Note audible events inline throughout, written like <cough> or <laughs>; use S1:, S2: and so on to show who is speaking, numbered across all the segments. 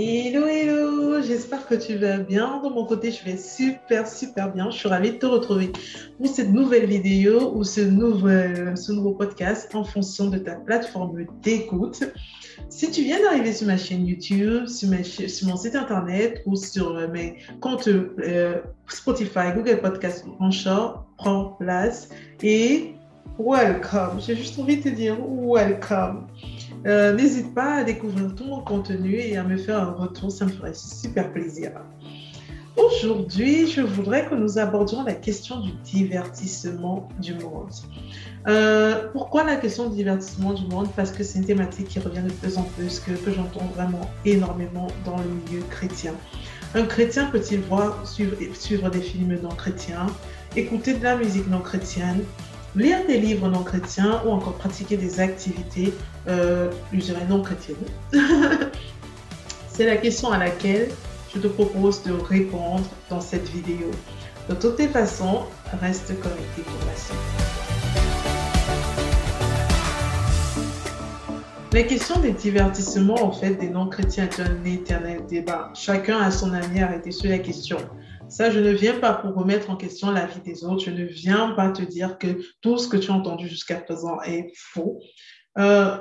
S1: Hello, hello, j'espère que tu vas bien. De mon côté, je vais super, super bien. Je suis ravie de te retrouver pour cette nouvelle vidéo ou ce, nouvel, ce nouveau podcast en fonction de ta plateforme d'écoute. Si tu viens d'arriver sur ma chaîne YouTube, sur, sur, mon site internet ou sur euh, mes comptes euh, Spotify, Google Podcast Anchor, prends place et welcome. J'ai juste envie de te dire welcome. Euh, n'hésite pas à découvrir tout mon contenu et à me faire un retour, ça me ferait super plaisir. Aujourd'hui, je voudrais que nous abordions la question du divertissement du monde. Euh, pourquoi la question du divertissement du monde? Parce que c'est une thématique qui revient de plus en plus, que, que j'entends vraiment énormément dans le milieu chrétien. Un chrétien peut-il voir suivre, suivre des films non chrétiens, écouter de la musique non chrétienne, lire des livres non chrétiens ou encore pratiquer des activités, euh, je dirais, non chrétiennes <laughs> C'est la question à laquelle je te propose de répondre dans cette vidéo. De toutes les façons, reste connecté pour la suite. La question des divertissements, en fait, des non-chrétiens est un éternel débat. Chacun a son avis arrêté sur la question. Ça, je ne viens pas pour remettre en question la vie des autres. Je ne viens pas te dire que tout ce que tu as entendu jusqu'à présent est faux. Euh,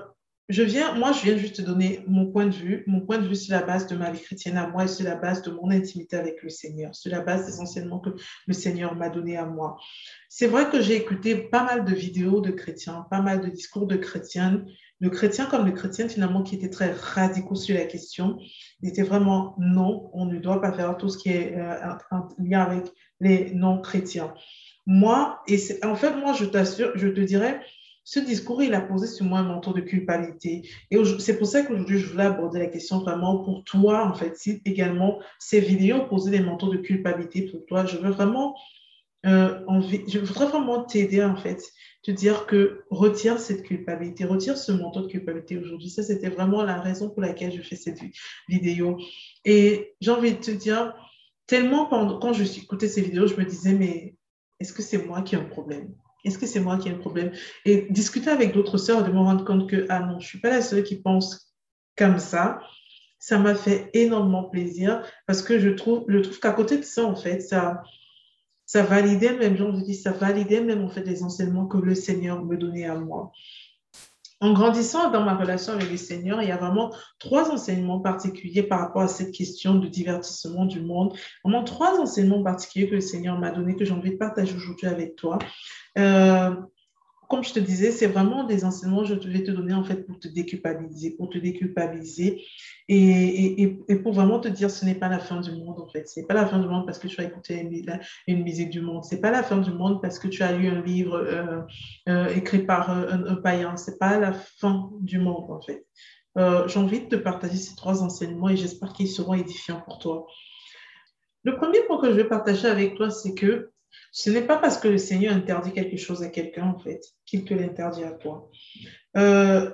S1: je viens, moi, je viens juste te donner mon point de vue, mon point de vue sur la base de ma vie chrétienne à moi et sur la base de mon intimité avec le Seigneur, sur la base des enseignements que le Seigneur m'a donné à moi. C'est vrai que j'ai écouté pas mal de vidéos de chrétiens, pas mal de discours de chrétiennes le chrétien comme le chrétien finalement qui était très radicaux sur la question. Était vraiment non, on ne doit pas faire tout ce qui est euh, en lien avec les non-chrétiens. Moi, et en fait, moi, je t'assure, je te dirais, ce discours, il a posé sur moi un manteau de culpabilité. Et c'est pour ça qu'aujourd'hui, je voulais aborder la question vraiment pour toi, en fait, si également ces vidéos posaient des manteaux de culpabilité pour toi. Je veux vraiment euh, je voudrais vraiment t'aider en fait, te dire que retire cette culpabilité, retire ce manteau de culpabilité aujourd'hui. Ça, c'était vraiment la raison pour laquelle je fais cette vidéo. Et j'ai envie de te dire, tellement pendant, quand je écouté ces vidéos, je me disais, mais est-ce que c'est moi qui ai un problème? Est-ce que c'est moi qui ai un problème? Et discuter avec d'autres sœurs de me rendre compte que, ah non, je ne suis pas la seule qui pense comme ça. Ça m'a fait énormément plaisir parce que je trouve, je trouve qu'à côté de ça, en fait, ça, ça validait même, je dis, ça validait même en fait les enseignements que le Seigneur me donnait à moi. En grandissant dans ma relation avec le Seigneur, il y a vraiment trois enseignements particuliers par rapport à cette question de divertissement du monde. Vraiment trois enseignements particuliers que le Seigneur m'a donné, que j'ai envie de partager aujourd'hui avec toi. Euh, comme je te disais, c'est vraiment des enseignements que je vais te donner en fait pour te déculpabiliser, pour te déculpabiliser et, pour vraiment te dire ce n'est pas la fin du monde en fait. Ce n'est pas la fin du monde parce que tu as écouté une, musique du monde. Ce n'est pas la fin du monde parce que tu as lu un livre euh, euh, écrit par un, un païen. Ce n'est pas la fin du monde en fait. Euh, j'ai envie de te partager ces trois enseignements et j'espère qu'ils seront édifiants pour toi. Le premier point que je vais partager avec toi, c'est que ce n'est pas parce que le Seigneur interdit quelque chose à quelqu'un, en fait, qu'il te l'interdit à toi. Euh,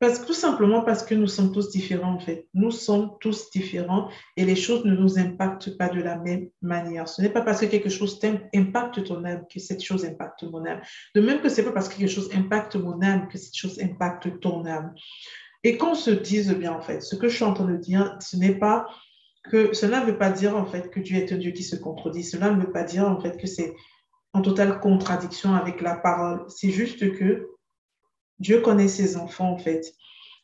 S1: parce, tout simplement parce que nous sommes tous différents, en fait. Nous sommes tous différents et les choses ne nous impactent pas de la même manière. Ce n'est pas parce que quelque chose impacte ton âme que cette chose impacte mon âme. De même que ce n'est pas parce que quelque chose impacte mon âme que cette chose impacte ton âme. Et qu'on se dise bien, en fait, ce que je suis en train de dire, ce n'est pas que cela ne veut pas dire en fait que Dieu est un Dieu qui se contredit. Cela ne veut pas dire en fait que c'est en totale contradiction avec la parole. C'est juste que Dieu connaît ses enfants en fait.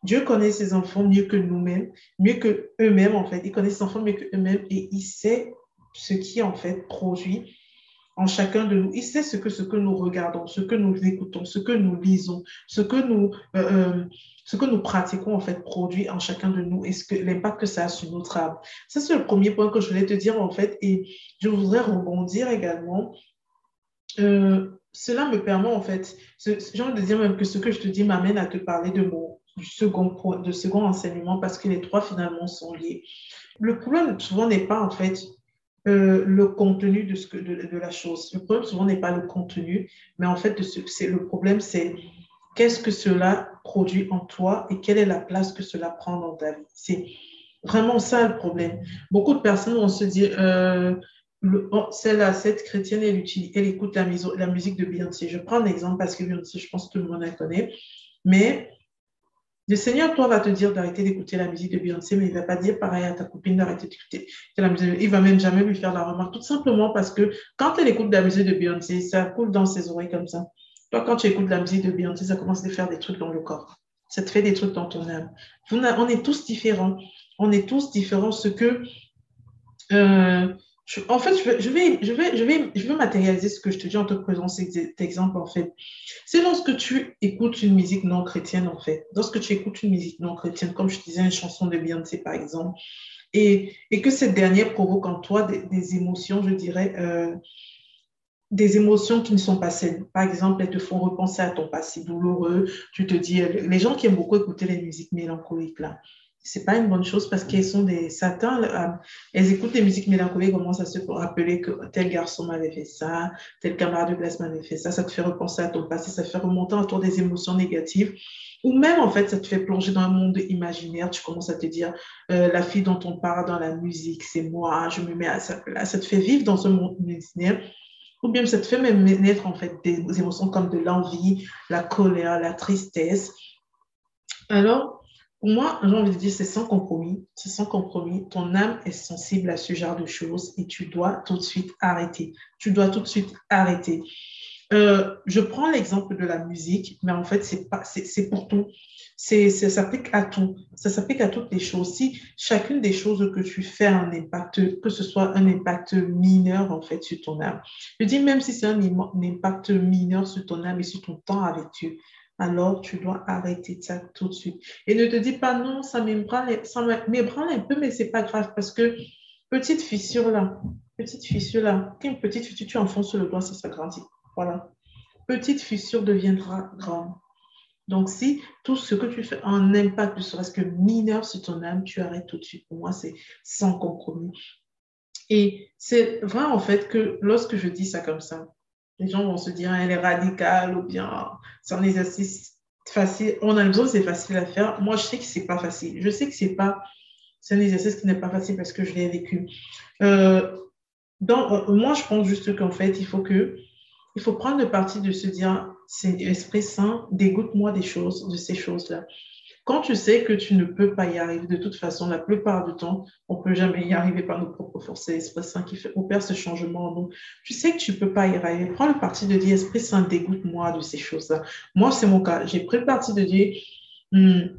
S1: Dieu connaît ses enfants mieux que nous-mêmes, mieux que eux-mêmes en fait. Il connaît ses enfants mieux que eux-mêmes et il sait ce qui en fait produit en chacun de nous. Il sait ce que, ce que nous regardons, ce que nous écoutons, ce que nous lisons, ce que nous, euh, euh, ce que nous pratiquons, en fait, produit en chacun de nous et ce que, l'impact que ça a sur notre âme. Ça, c'est le premier point que je voulais te dire, en fait, et je voudrais rebondir également. Euh, cela me permet, en fait, j'ai envie de dire même que ce que je te dis m'amène à te parler de mon second point, de second enseignement parce que les trois finalement sont liés. Le problème souvent n'est pas en fait euh, le contenu de, ce que, de, de, la chose. Le problème souvent n'est pas le contenu, mais en fait, c'est, le problème, c'est qu'est-ce que cela produit en toi et quelle est la place que cela prend dans ta vie. C'est vraiment ça le problème. Beaucoup de personnes vont se dire, euh, oh, celle-là, cette chrétienne, elle, utilise, elle écoute la, la musique de Beyoncé. Je prends un exemple parce que Beyoncé, je pense que tout le monde la connaît. Mais Le Seigneur, toi, va te dire d'arrêter d'écouter la musique de Beyoncé, mais il ne va pas dire pareil à ta copine d'arrêter d'écouter la musique. Il va même jamais lui faire la remarque, tout simplement parce que quand elle écoute la musique de Beyoncé, ça coule dans ses oreilles comme ça. Toi, quand tu écoutes la musique de Beyoncé, ça commence à faire des trucs dans le corps. Ça te fait des trucs dans ton âme. On est tous différents. On est tous différents. Ce que euh, en fait, je vais, je vais, je vais, je vais, matérialiser ce que je te dis en te prenant cet exemple, en fait. C'est lorsque tu écoutes une musique non chrétienne, en fait. Lorsque tu écoutes une musique non chrétienne, comme je disais, une chanson de Beyoncé, par exemple, et, et que cette dernière provoque en toi des, émotions, je dirais, euh, des émotions qui ne sont pas saines. Par exemple, elles te font repenser à ton passé douloureux. Tu te dis, les gens qui aiment beaucoup écouter les musiques mélancoliques, là, c'est pas une bonne chose parce qu'elles sont des satans. Euh, elles écoutent des musiques mélancoliques, commencent à se rappeler que tel garçon m'avait fait ça, tel camarade de classe m'avait fait ça. Ça te fait repenser à ton passé, ça te fait remonter autour des émotions négatives. Ou même, en fait, ça te fait plonger dans un monde imaginaire. Tu commences à te dire, euh, la fille dont on parle dans la musique, c'est moi, je me mets à ça. Là, ça te fait vivre dans ce monde imaginaire. Ou bien ça te fait même naître, en fait, des émotions comme de l'envie, la colère, la tristesse. Alors, pour moi, j'ai envie de dire, c'est sans compromis. C'est sans compromis. Ton âme est sensible à ce genre de choses et tu dois tout de suite arrêter. Tu dois tout de suite arrêter. Euh, je prends l'exemple de la musique, mais en fait, c'est pas, c'est pour tout. C'est, ça s'applique à tout. Ça s'applique à toutes les choses. Si chacune des choses que tu fais a un impact, que ce soit un impact mineur, en fait, sur ton âme. Je dis même si c'est un, un impact mineur sur ton âme et sur ton temps avec Dieu, alors tu dois arrêter ça tout de suite. Et ne te dis pas non, ça m'ébranle un peu, mais c'est pas grave parce que petite fissure là, petite fissure là, une petite fissure, tu enfonces le doigt, ça s'agrandit. Voilà. Petite fissure deviendra grande. Donc, si tout ce que tu fais a un impact, ne serait-ce que mineur sur ton âme, tu arrêtes tout de suite. Pour moi, c'est sans compromis. Et c'est vrai en fait que lorsque je dis ça comme ça, les gens vont se dire, elle est radicale ou bien c'est un exercice facile. On a l'impression que c'est facile à faire. Moi, je sais que c'est pas facile. Je sais que c'est pas, c'est un exercice qui n'est pas facile parce que je l'ai vécu. Euh, euh, moi, je pense juste qu'en fait, il faut que, il faut prendre le parti de se dire, c'est l'Esprit Saint, dégoûte-moi des choses, de ces choses-là. Quand tu sais que tu ne peux pas y arriver, de toute façon, la plupart du temps, on ne peut jamais y arriver par nos propres forces. C'est l'Esprit Saint qui fait, opère ce changement en nous. Tu sais que tu ne peux pas y arriver. Prends le parti de dire, Esprit Saint, dégoûte-moi de ces choses-là. Moi, c'est mon cas. J'ai pris le parti de dire, hmm,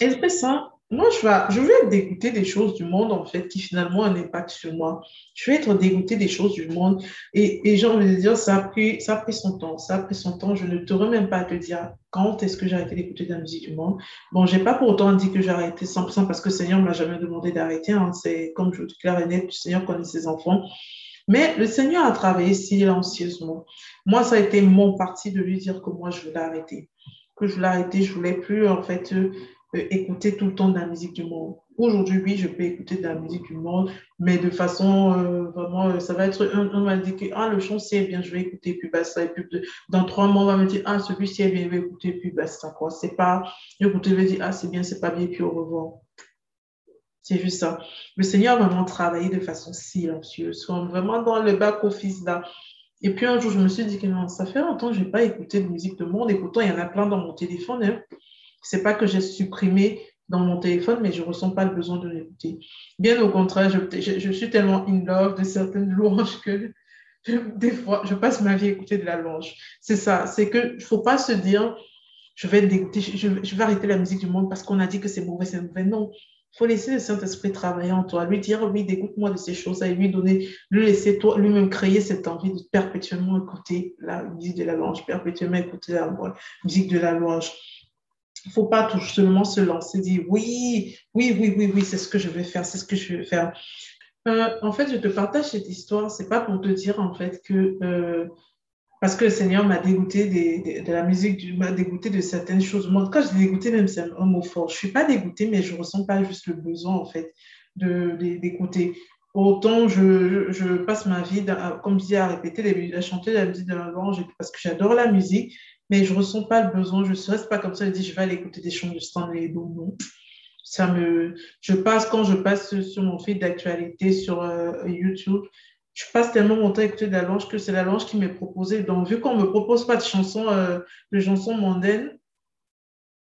S1: Esprit Saint, moi, je vais, je vais être dégoûté des choses du monde, en fait, qui finalement ont un impact sur moi. Je vais être dégoûté des choses du monde. Et, et j'ai envie de dire, ça a, pris, ça a pris son temps. Ça a pris son temps. Je ne te remets pas à te dire quand est-ce que j'ai arrêté d'écouter de la musique du monde? Bon, je n'ai pas pour autant dit que j'ai arrêté 100% parce que le Seigneur ne m'a jamais demandé d'arrêter. Hein. C'est comme je vous déclare et net, le Seigneur connaît ses enfants. Mais le Seigneur a travaillé silencieusement. Moi, ça a été mon parti de lui dire que moi, je voulais arrêter. Que je voulais arrêter, je voulais plus, en fait, écouter tout le temps de la musique du monde. Aujourd'hui, oui, je peux écouter de la musique du monde, mais de façon euh, vraiment, euh, ça va être, on, va dire que ah, le chant c'est bien, je vais écouter, puis basta. Et puis dans trois mois, on va me dire, ah, celui-ci est bien, je vais écouter, puis basta. Quoi. C'est pas, je vais dire, ah, c'est bien, c'est pas bien, puis au revoir. C'est juste ça. Le Seigneur a vraiment travaillé de façon silencieuse, vraiment dans le back-office là. Et puis un jour, je me suis dit que non, ça fait longtemps que je n'ai pas écouté de musique de monde, et pourtant, il y en a plein dans mon téléphone. Hein. C'est pas que j'ai supprimé dans mon téléphone, mais je ne ressens pas le besoin de l'écouter. Bien au contraire, je, je, suis tellement in love de certaines <laughs> louanges que <laughs> des fois, je passe ma vie à écouter de la louange. C'est ça, c'est qu'il ne faut pas se dire, je vais, je, vais arrêter la musique du monde parce qu'on a dit que c'est mauvais, c'est mauvais. Non, il faut laisser le Saint-Esprit travailler en toi, lui dire, oui, dégoûte-moi de ces choses-là et lui donner, lui laisser toi, lui-même créer cette envie de perpétuellement écouter la musique de la louange, perpétuellement écouter la musique de la louange. Il ne faut pas tout seulement se lancer, dire oui, oui, oui, oui, oui, c'est ce que je vais faire, c'est ce que je vais faire. Euh, en fait, je te partage cette histoire, c'est pas pour te dire en fait que euh, parce que le Seigneur m'a dégoûté de, la musique, m'a dégoûté de certaines choses. Moi, quand je dis dégoûté, même c'est un mot fort. Je suis pas dégoûtée, mais je ressens pas juste le besoin en fait de d'écouter. Autant je, je, passe ma vie, comme je dis, à répéter, à chanter la musique de la parce que j'adore la musique, mais je ne ressens pas le besoin. Je ne reste pas comme ça et dis je vais aller écouter des chants de Stanley. Non, non. Ça me, je passe, quand je passe sur mon fil d'actualité sur euh, YouTube, je passe tellement mon temps à écouter de la louange que c'est la louange qui m'est proposée. Donc, vu qu'on ne me propose pas de chansons, euh, de chansons mondaines,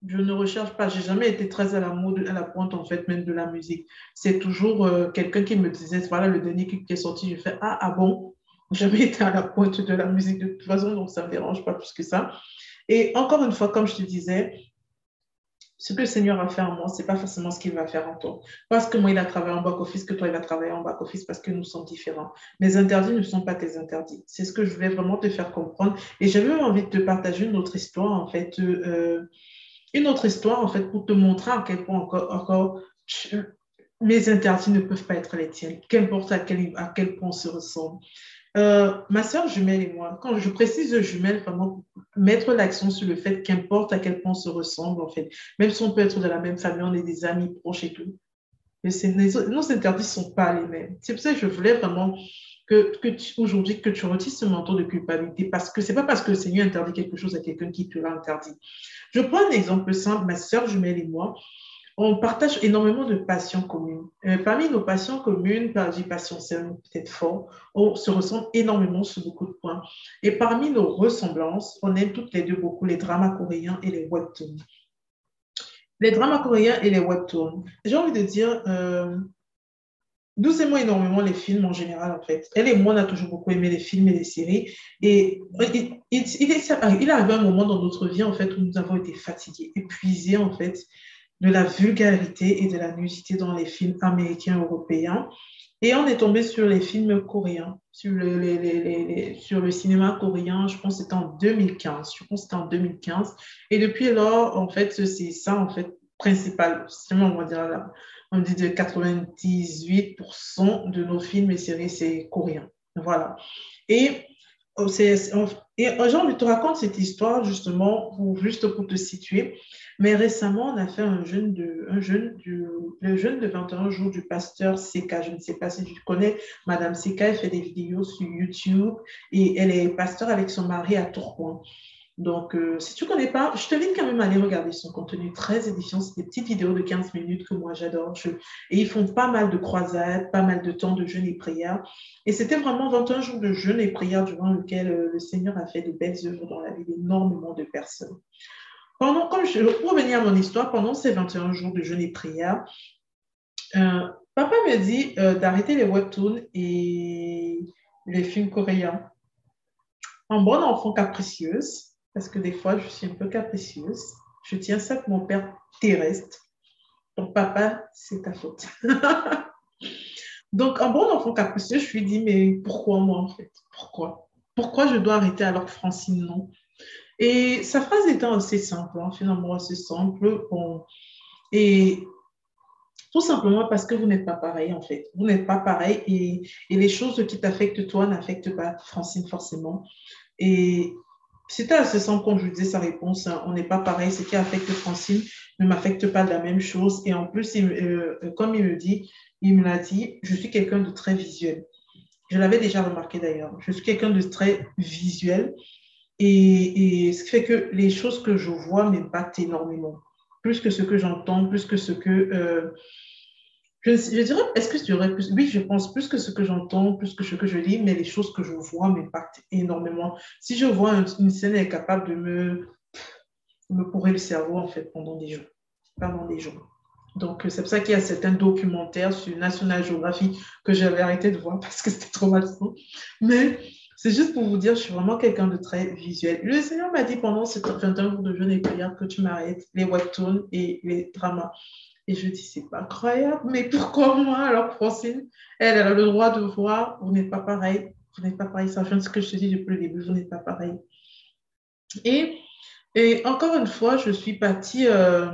S1: je ne recherche pas. J'ai jamais été très à la mode, à la pointe, en fait, même de la musique. C'est toujours euh, quelqu'un qui me disait, voilà, le dernier qui est sorti, je fais, ah, ah bon, jamais été à la pointe de la musique de toute façon, donc ça ne me dérange pas plus que ça. Et encore une fois, comme je te disais, ce que le Seigneur a fait en moi, ce n'est pas forcément ce qu'il va faire en toi. Parce que moi, il a travaillé en back-office, que toi, il a travaillé en back-office, parce que nous sommes différents. Mes interdits ne sont pas tes interdits. C'est ce que je voulais vraiment te faire comprendre. Et j'avais envie de te partager une autre histoire, en fait. Euh, une autre histoire, en fait, pour te montrer à quel point encore, encore mes interdits ne peuvent pas être les tiens, qu'importe à quel, à quel point on se ressemble. Euh, ma soeur jumelle et moi, quand je précise jumelle, vraiment mettre l'accent sur le fait qu'importe à quel point on se ressemble, en fait, même si on peut être de la même famille, on est des amis proches et tout, mais nos interdits ne sont pas les mêmes. C'est pour ça que je voulais vraiment que, que aujourd'hui que tu retisses ce manteau de culpabilité parce que c'est pas parce que le Seigneur interdit quelque chose à quelqu'un qui te l'a interdit. Je prends un exemple simple, ma soeur jumelle et moi, on partage énormément de passions communes. Euh, parmi nos passions communes, par des passions, c'est peut-être fort, on se ressemble énormément sur beaucoup de points. Et parmi nos ressemblances, on aime toutes les deux beaucoup les dramas coréens et les webtoons. Les dramas coréens et les webtoons. J'ai envie de dire, euh, nous aimons énormément les films en général, en fait. Elle et moi, on a toujours beaucoup aimé les films et les séries. Et il, il, il, il est arrivé un moment dans notre vie, en fait, où nous avons été fatigués, épuisés, en fait, de la vulgarité et de la nudité dans les films américains européens. Et on est tombé sur les films coréens, sur le, sur le cinéma coréen, je pense que c'était en 2015. Je pense que c'était en 2015. Et depuis lors, en fait, c'est ça, en fait, principal. On va dit de 98% de nos films et séries, c'est coréen. Voilà. Et oh, c'est et envie de te raconter cette histoire justement, pour, juste pour te situer. Mais récemment, on a fait un jeûne de, un jeûne du, le jeûne de 21 jours du pasteur Seka. Je ne sais pas si tu connais Madame Seka, elle fait des vidéos sur YouTube et elle est pasteur avec son mari à Tourcoing. Donc, euh, si tu ne connais pas, je te t'invite quand même à aller regarder son contenu très édifiant. C'est des petites vidéos de 15 minutes que moi j'adore. Et ils font pas mal de croisades, pas mal de temps de jeûne et prière. Et c'était vraiment 21 jours de jeûne et prière durant lequel euh, le Seigneur a fait de belles œuvres dans la vie d'énormément de personnes. Pendant, comme je, pour revenir à mon histoire, pendant ces 21 jours de jeûne et prière, euh, papa me dit d'arrêter les webtoons et les films coréens. En bonne enfant capricieuse, parce que des fois, je suis un peu capricieuse. Je tiens ça que mon père terrestre. Ton papa, c'est ta faute. <laughs> Donc, en bon enfant capricieux, je lui dis, mais pourquoi moi, en fait? Pourquoi? Pourquoi je dois arrêter alors que Francine, non? Et sa phrase était assez simple, hein, finalement assez simple. Et tout simplement parce que vous n'êtes pas pareil, en fait. Vous n'êtes pas pareil et, et les choses qui t'affectent toi n'affectent pas Francine forcément. Et c'était simple quand je lui disais sa réponse. Hein. On n'est pas pareil. Ce qui affecte Francine ne m'affecte pas de la même chose. Et en plus, euh, euh, comme il me dit, il me l'a dit, je suis quelqu'un de très visuel. Je l'avais déjà remarqué d'ailleurs. Je suis quelqu'un de très visuel. Et, ce qui fait que les choses que je vois m'impactent énormément. Plus que ce que j'entends, plus que ce que euh, je, dirais, est-ce que je dirais plus Oui, je pense plus que ce que j'entends, plus que ce que je lis, mais les choses que je vois m'impactent énormément. Si je vois une scène, elle est capable de me, me pourrir le cerveau, en fait, pendant des jours. Pendant des jours. Donc, c'est pour ça qu'il y a certains documentaires sur National Geographic que j'avais arrêté de voir <laughs> parce que c'était trop malsain. Mais c'est juste pour vous dire, je suis vraiment quelqu'un de très visuel. Le Seigneur m'a dit pendant ces 21 jours de jeûne et prière que tu m'arrêtes les webtoons et les dramas. Et je dis, c'est pas incroyable, mais pourquoi moi Alors, Francine, elle, elle a le droit de voir, vous n'êtes pas pareil, vous n'êtes pas pareil. Ça vient de ce que je te dis depuis le début, vous n'êtes pas pareil. Et, et encore une fois, je suis partie, euh,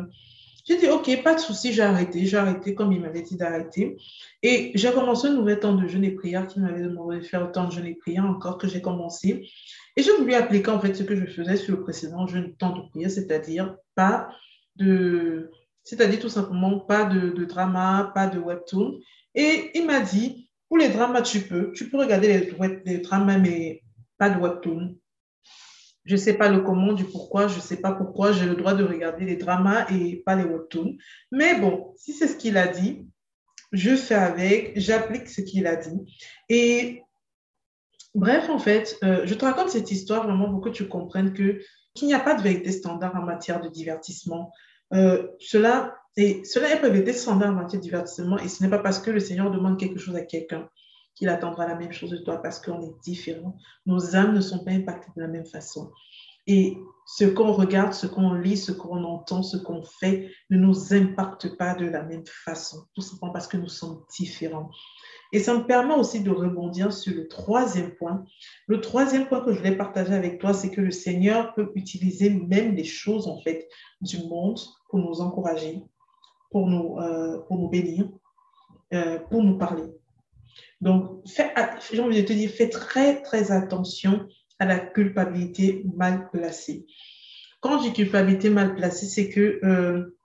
S1: j'ai dit, OK, pas de souci, j'ai arrêté, j'ai arrêté comme il m'avait dit d'arrêter. Et j'ai commencé un nouvel temps de jeûne et prière qui m'avait demandé de faire autant de jeûne et prière encore que j'ai commencé. Et j'ai voulu appliquer en fait ce que je faisais sur le précédent jeûne temps de prière, c'est-à-dire pas de c'est-à-dire tout simplement pas de, drama, pas de webtoon. Et il m'a dit, pour les dramas, tu peux, tu peux regarder les, dramas, mais pas de webtoon. Je ne sais pas le comment, du pourquoi, je ne sais pas pourquoi j'ai le droit de regarder les dramas et pas les webtoons. Mais bon, si c'est ce qu'il a dit, je fais avec, j'applique ce qu'il a dit. Et bref, en fait, euh, je te raconte cette histoire vraiment pour que tu comprennes que qu'il n'y a pas de vérité standard en matière de divertissement. Euh, cela, est, cela est standard en matière de divertissement et ce n'est pas parce que le Seigneur demande quelque chose à quelqu'un qu'il attendra la même chose de toi parce qu'on est différent. Nos âmes ne sont pas impactées de la même façon. Et ce qu'on regarde, ce qu'on lit, ce qu'on entend, ce qu'on fait ne nous impacte pas de la même façon, tout simplement parce que nous sommes différents. Et ça me permet aussi de rebondir sur le troisième point. Le troisième point que je voulais partager avec toi, c'est que le Seigneur peut utiliser même les choses, en fait, du monde pour nous encourager, pour nous, euh, pour nous bénir, euh, pour nous parler. Donc, j'ai envie de te dire, fais très, très attention à la culpabilité mal placée. Quand j'ai culpabilité mal placée, c'est que euh,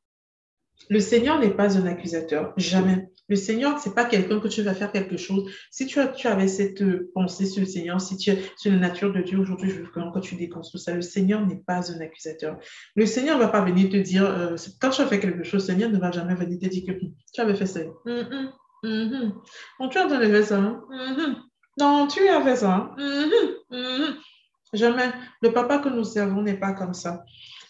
S1: le Seigneur n'est pas un accusateur, jamais. Le Seigneur, c'est pas quelqu'un que tu vas faire quelque chose. Si tu, as, tu avais cette euh, pensée sur le Seigneur, si tu es sur la nature de Dieu, aujourd'hui, je veux que tu déconstruis ça. Le Seigneur n'est pas un accusateur. Le Seigneur ne va pas venir te dire, euh, quand tu as fait quelque chose, le Seigneur ne va jamais venir te dire que tu avais fait ça. Mm -hmm. tu as fait ça. Hein? Mm-hmm. Non, tu as fait ça. Mm-hmm. Jamais. Le papa que nous servons n'est pas comme ça.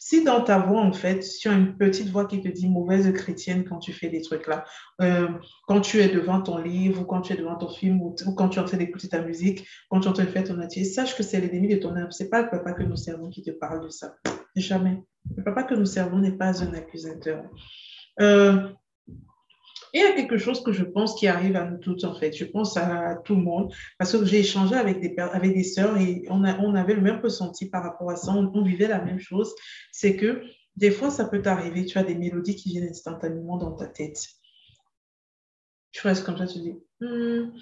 S1: Si dans ta voix, en fait, tu as une petite voix qui te dit mauvaise chrétienne quand tu fais des trucs là, euh, quand tu es devant ton livre ou quand tu es devant ton film ou, quand tu es en train d'écouter ta musique, quand tu es en train de faire ton métier, sache que c'est l'ennemi de ton âme. Ce n'est pas le papa que nous servons qui te parle de ça. Jamais. Le papa que nous servons n'est pas un accusateur. Euh, il y a quelque chose que je pense qui arrive à nous toutes, en fait. Je pense à tout le monde, parce que j'ai échangé avec des, avec des sœurs et on, a, on avait le même ressenti par rapport à ça. On, vivait la même chose. C'est que des fois, ça peut t'arriver, tu as des mélodies qui viennent instantanément dans ta tête. Tu restes comme ça, tu dis. Hmm.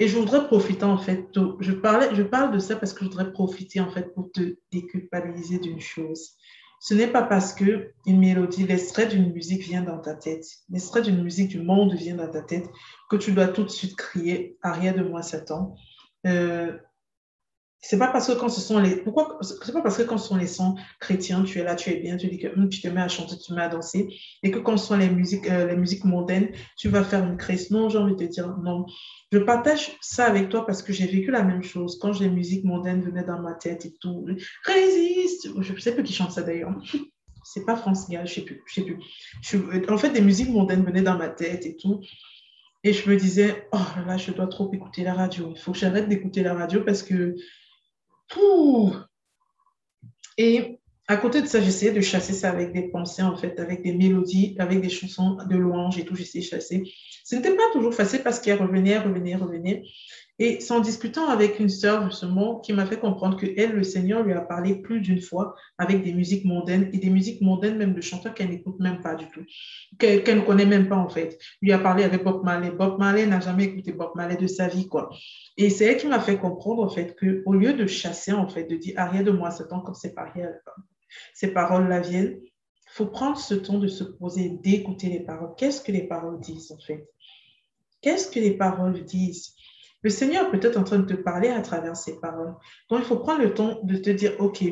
S1: Et je voudrais profiter, en fait. je, parlais, je parle de ça parce que je voudrais profiter, en fait, pour te déculpabiliser d'une chose. Ce n'est pas parce que une mélodie, l'extrait d'une musique vient dans ta tête, l'extrait d'une musique du monde vient dans ta tête, que tu dois tout de suite crier arrière de moi Satan. Euh, c'est pas parce que quand ce sont les pourquoi c'est pas parce que quand ce sont les sons chrétiens tu es là tu es bien tu dis que hum, tu te mets à chanter tu te mets à danser et que quand ce sont les musiques euh, les musiques mondaines tu vas faire une crise non j'ai envie de te dire non. Je partage ça avec toi parce que j'ai vécu la même chose. Quand les musiques mondaines venaient dans ma tête et tout résiste. Je sais plus qui chante ça d'ailleurs. <laughs> C'est pas France Gall je sais plus je sais plus. En fait des musiques mondaines venaient dans ma tête et tout. Et je me disais, oh là, je dois trop écouter la radio. Il faut que j'arrête d'écouter la radio parce que et à côté de ça, j'essayais de chasser ça avec des pensées, en fait, avec des mélodies, avec des chansons de louanges et tout, j'essayais de chasser. Ce n'était pas toujours facile parce qu'elle revenait, revenait, revenait. Et c'est en discutant avec une sœur, justement, qui m'a fait comprendre que elle, le Seigneur lui a parlé plus d'une fois avec des musiques mondaines et des musiques mondaines même de chanteurs qu'elle n'écoute même pas du tout, qu'elle ne connaît même pas en fait. Lui a parlé avec Bob Marley. Bob Marley n'a jamais écouté Bob Marley de sa vie, quoi. Et c'est elle qui m'a fait comprendre en fait que au lieu de chasser en fait, de dire arrière de moi, Satan, comme ces paroles, ces paroles-là viennent, faut prendre ce temps de se poser, d'écouter les paroles. Qu'est-ce que les paroles disent en fait? Qu'est-ce que les paroles disent? Le Seigneur est peut-être en train de te parler à travers ces paroles. Donc, il faut prendre le temps de te dire, OK,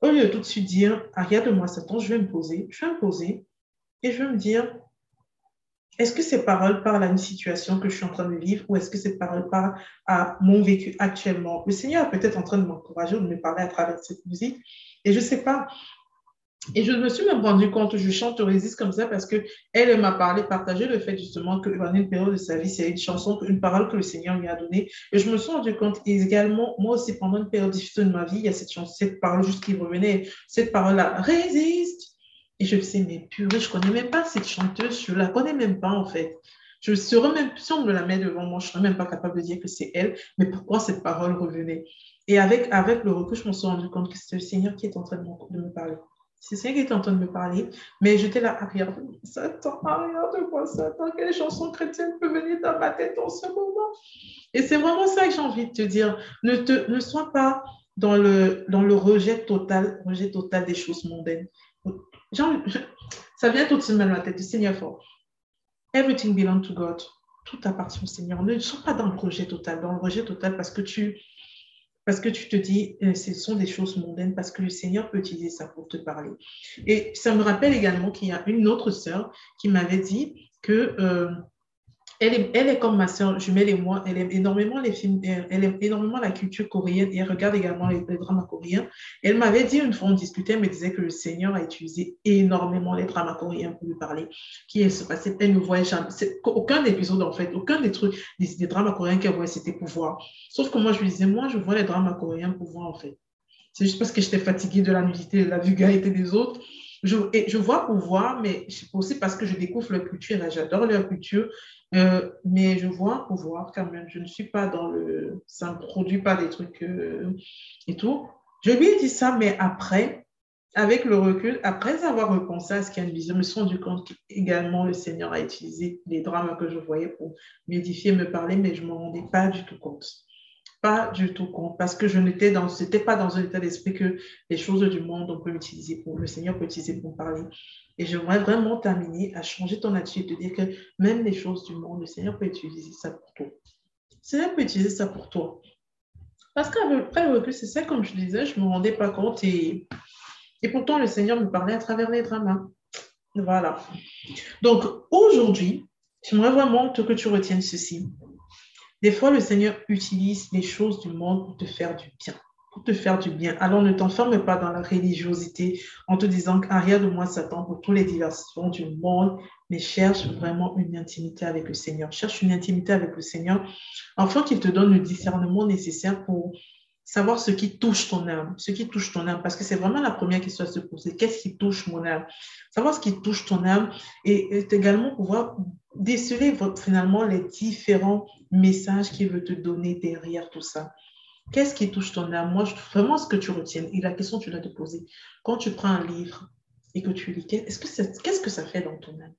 S1: au lieu de tout de suite dire, regarde-moi Satan, je vais me poser, je vais me poser et je vais me dire, est-ce que ces paroles parlent à une situation que je suis en train de vivre ou est-ce que ces paroles parlent à mon vécu actuellement? Le Seigneur est peut-être en train de m'encourager ou de me parler à travers cette musique et je ne sais pas. Et je me suis même rendu compte, je chante Résiste comme ça parce que elle m'a parlé, partagé le fait justement que pendant une période de sa vie, c'est une chanson, une parole que le Seigneur lui a donnée. Et je me suis rendu compte également, moi aussi, pendant une période difficile de ma vie, il y a cette chanson, cette parole juste qui revenait, cette parole-là, Résiste. Et je me suis dit, mais purée, je connais même pas cette chanteuse, je la connais même pas en fait. Je serais même, si on me la met devant moi, je serais même pas capable de dire que c'est elle, mais pourquoi cette parole revenait? Et avec, avec le recul, je me suis rendu compte que c'est le Seigneur qui est en train de me parler. C'est ça qui est en train de me parler. Mais j'étais là, arrière de Satan, arrière de moi, Satan, quelle chanson chrétienne peut venir dans ma tête en ce moment? Et c'est vraiment ça que j'ai envie de te dire. Ne, te, ne sois pas dans le, dans le rejet total, rejet total des choses mondaines. ça vient tout de suite dans ma tête, Seigneur fort. Everything belongs to God. Tout appartient au Seigneur. Ne sois pas dans le rejet total, dans le rejet total parce que tu, parce que tu te dis, euh, ce sont des choses mondaines, parce que le Seigneur peut utiliser ça pour te parler. Et ça me rappelle également qu'il y a une autre sœur qui m'avait dit que euh, elle est, elle est comme ma soeur jumelle et moi. Elle aime énormément les films, elle aime énormément la culture coréenne et elle regarde également les, dramas coréens. Elle m'avait dit une fois, on discutait, elle me disait que le Seigneur a utilisé énormément les dramas coréens pour lui parler. Qui se passait, elle ne voyait jamais. Aucun épisode, en fait, aucun des trucs, des, dramas coréens qu'elle voyait, c'était pour voir. Sauf que moi, je lui disais, moi, je vois les dramas coréens pour voir, en fait. C'est juste parce que j'étais fatiguée de la nudité, de la vulgarité des autres. Je, je vois pour voir, mais aussi parce que je découvre leur culture et j'adore leur culture. Euh, mais je vois pour voir quand même. Je ne suis pas dans le. Ça ne produit pas des trucs euh, et tout. Je lui ai dit ça, mais après, avec le recul, après avoir repensé à ce qu'il y a une vision, je me suis rendu compte qu'également le Seigneur a utilisé les drames que je voyais pour m'édifier, me parler, mais je ne m'en rendais pas du tout compte pas du tout compte parce que je n'étais dans, c'était pas dans un état d'esprit que les choses du monde, on peut l'utiliser pour, le Seigneur peut utiliser pour parler. Et j'aimerais vraiment t'amener à changer ton attitude, te dire que même les choses du monde, le Seigneur peut utiliser ça pour toi. Le Seigneur peut utiliser ça pour toi. Parce qu'après le recul, c'est ça, comme je disais, je ne me rendais pas compte et, et pourtant le Seigneur me parlait à travers les dramas. Voilà. Donc aujourd'hui, j'aimerais vraiment que tu retiennes ceci. Des fois, le Seigneur utilise les choses du monde pour te faire du bien. Pour te faire du bien. Alors ne t'enferme pas dans la religiosité en te disant qu'arrière de moi Satan pour tous les diversions du monde, mais cherche vraiment une intimité avec le Seigneur. Cherche une intimité avec le Seigneur afin qu'il te donne le discernement nécessaire pour savoir ce qui touche ton âme, ce qui touche ton âme, parce que c'est vraiment la première question à se poser. Qu'est-ce qui touche mon âme? Savoir ce qui touche ton âme et, également pouvoir déceler finalement les différents messages qu'il veut te donner derrière tout ça. Qu'est-ce qui touche ton âme? Moi, vraiment ce que tu retiennes, et la question tu dois te poser, quand tu prends un livre et que tu lis, qu'est-ce que, qu'est-ce que ça fait dans ton âme?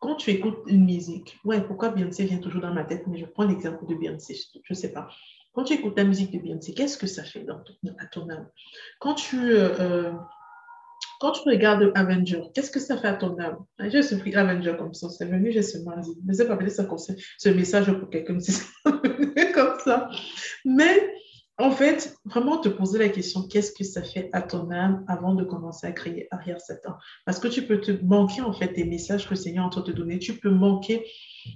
S1: Quand tu écoutes une musique, ouais, pourquoi Beyoncé vient toujours dans ma tête, mais je prends l'exemple de Beyoncé, je ne sais pas. Quand tu écoutes la musique de Beyoncé, qu'est-ce que ça fait à ton âme? Quand tu, euh, euh, quand tu regardes Avenger, qu'est-ce que ça fait à ton âme? J'ai ce pris Avenger comme ça, c'est venu, j'ai seulement dit. Mais c'est pas peut ça comme ce message pour quelqu'un, <laughs> c'est comme ça. Mais en fait, vraiment te poser la question, qu'est-ce que ça fait à ton âme avant de commencer à crier arrière Satan Parce que tu peux te manquer en fait des messages que le Seigneur est en train de te donner. Tu peux manquer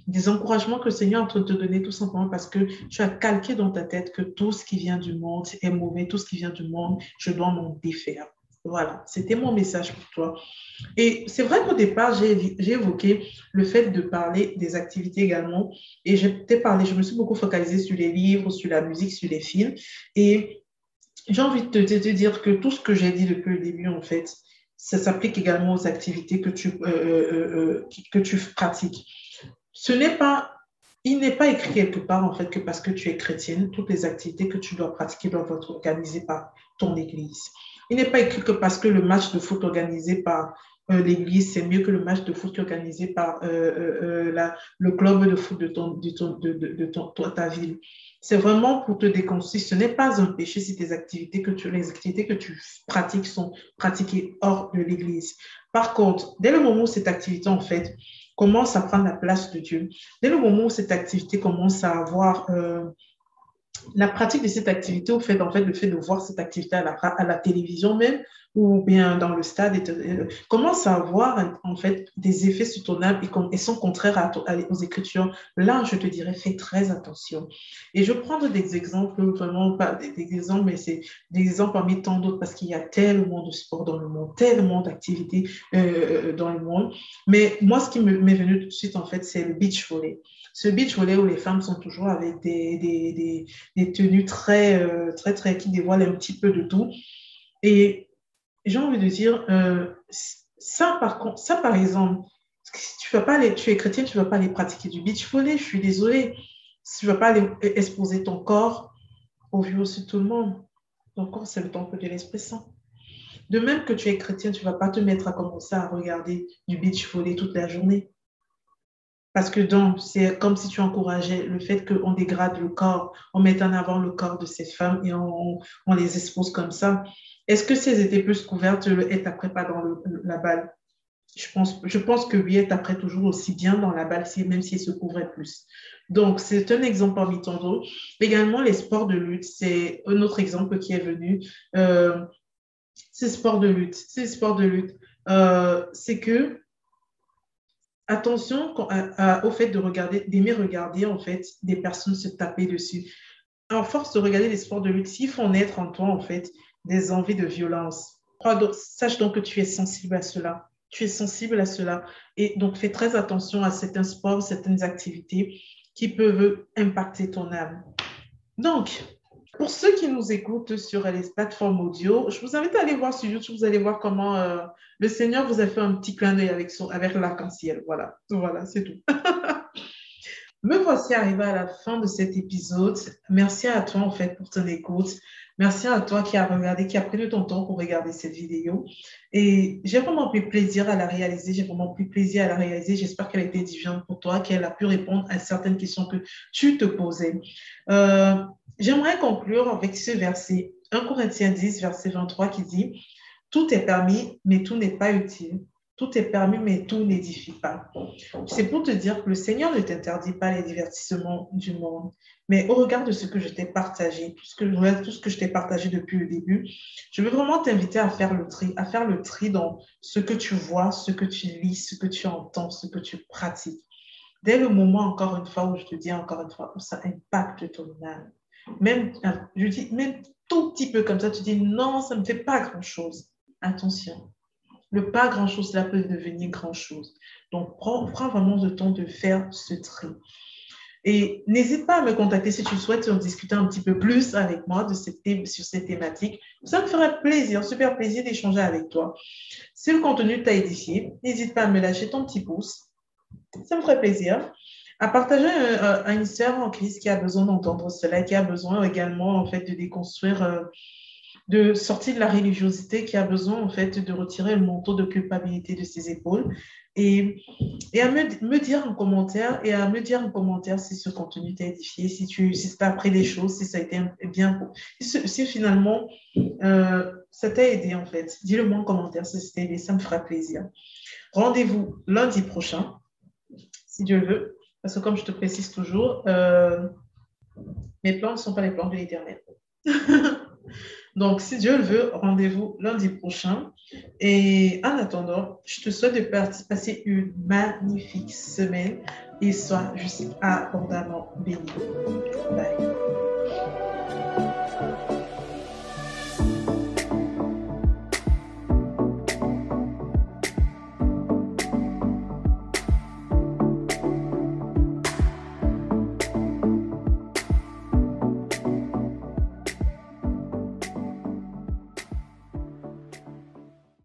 S1: des encouragements que le Seigneur est en train de te donner tout simplement parce que tu as calqué dans ta tête que tout ce qui vient du monde est mauvais, tout ce qui vient du monde, je dois m'en défaire. Voilà, c'était mon message pour toi. Et c'est vrai qu'au départ, j'ai évoqué le fait de parler des activités également. Et je t'ai parlé, je me suis beaucoup focalisée sur les livres, sur la musique, sur les films. Et j'ai envie de te, dire que tout ce que j'ai dit depuis le début, en fait, ça s'applique également aux activités que tu, euh, euh, euh, que tu pratiques ce n'est pas, il n'est pas écrit quelque part en fait que parce que tu es chrétienne, toutes les activités que tu dois pratiquer doivent être organisées par ton église. Il n'est pas écrit que parce que le match de foot organisé par euh, l'église, c'est mieux que le match de foot organisé par euh, euh, le club de foot de, ton, de, ton, de, de ton, ta ville. C'est vraiment pour te déconstruire. Ce n'est pas un péché si tes activités que tu, les activités que tu pratiques sont pratiquées hors de l'église. Par contre, dès le moment où cette activité, en fait, commence à prendre la place de Dieu. Dès le moment où cette activité commence à avoir la pratique de cette activité, au fait, en fait, le fait de voir cette activité à la, à la télévision même, ou bien dans le stade, et commence à avoir en fait des effets sur ton âme et, sont contraires aux écritures, là, je te dirais, fais très attention. Et je prends des exemples, vraiment pas des, exemples, mais c'est des exemples parmi tant d'autres parce qu'il y a tellement de sport dans le monde, tellement d'activités euh, euh, dans le monde. Mais moi, ce qui m'est venu tout de suite, en fait, c'est le beach volley. Ce beach volley où les femmes sont toujours avec des, des, des, tenues très, euh, très, très, qui dévoilent un petit peu de tout. Et j'ai envie de dire, euh, ça, par exemple, si tu, vas pas aller, tu es chrétien, tu ne vas pas aller pratiquer du beach volley, je suis désolée. Tu ne vas pas aller exposer ton corps au vu aussi de tout le monde. Ton corps, c'est le temple de l'Esprit Saint. De même que tu es chrétien, tu ne vas pas te mettre à commencer à regarder du beach volley toute la journée. Parce que donc, c'est comme si tu encourageais le fait qu'on dégrade le corps, on met en avant le corps de ces femmes et on, les expose comme ça. Est-ce que si elles étaient plus couvertes, être après pas dans la balle? Je pense, je pense que oui, être après toujours aussi bien dans la balle, même si elles se couvraient plus. Donc, c'est un exemple parmi tant. Également, les sports de lutte, c'est un autre exemple qui est venu. Euh, ces sports de lutte, ces sports de lutte, euh, c'est que attention au fait de regarder, d'aimer regarder en fait des personnes se taper dessus. En force de regarder les sports de lutte, s'ils font naître en toi en fait des envies de violence, sache donc que tu es sensible à cela. Tu es sensible à cela. Et donc, fais très attention à certains sports, certaines activités qui peuvent impacter ton âme. Donc, pour ceux qui nous écoutent sur les plateformes audio, je vous invite à aller voir sur YouTube, vous allez voir comment euh, le Seigneur vous a fait un petit clin d'œil avec, avec l'arc-en-ciel. Voilà, voilà, c'est tout. <laughs> Me voici arrivé à la fin de cet épisode. Merci à toi, en fait, pour ton écoute. Merci à toi qui a regardé, qui a pris de ton temps pour regarder cette vidéo. Et j'ai vraiment pris plaisir à la réaliser. J'ai vraiment pris plaisir à la réaliser. J'espère qu'elle a été divine pour toi, qu'elle a pu répondre à certaines questions que tu te posais. Euh, J'aimerais conclure avec ce verset, 1 Corinthiens 10, verset 23, qui dit, Tout est permis, mais tout n'est pas utile. Tout est permis, mais tout n'édifie pas. C'est pour te dire que le Seigneur ne t'interdit pas les divertissements du monde. Mais au regard de ce que je t'ai partagé, tout ce que, tout ce que je t'ai partagé depuis le début, je veux vraiment t'inviter à faire le tri, à faire le tri dans ce que tu vois, ce que tu lis, ce que tu entends, ce que tu pratiques. Dès le moment, encore une fois, où je te dis encore une fois, où ça impacte ton âme, même, je dis, même tout petit peu comme ça, tu dis non, ça ne me fait pas grand-chose. Attention, le pas grand-chose, cela peut devenir grand-chose. Donc, prends, vraiment le temps de faire ce tri. Et n'hésite pas à me contacter si tu souhaites en discuter un petit peu plus avec moi de cette sur cette thématique. Ça me ferait plaisir, super plaisir d'échanger avec toi. Si le contenu t'a édifié, n'hésite pas à me lâcher ton petit pouce. Ça me ferait plaisir à partager à, une sœur en crise qui a besoin d'entendre cela, qui a besoin également en fait de déconstruire, euh, de sortir de la religiosité, qui a besoin en fait de retirer le manteau de culpabilité de ses épaules et, et à me, dire en commentaire et à me dire en commentaire si ce contenu t'a édifié, si tu si as appris des choses, si ça a été bien, si, si finalement euh, ça t'a aidé en fait. Dis-le moi en commentaire si ça t'a aidé, ça me fera plaisir. Rendez-vous lundi prochain, si Dieu veut. Parce que comme je te précise toujours, euh, mes plans ne sont pas les plans de l'Éternel. <laughs> Donc, si Dieu le veut, rendez-vous lundi prochain. Et en attendant, je te souhaite de passer une magnifique semaine et sois juste abondamment béni. Bye.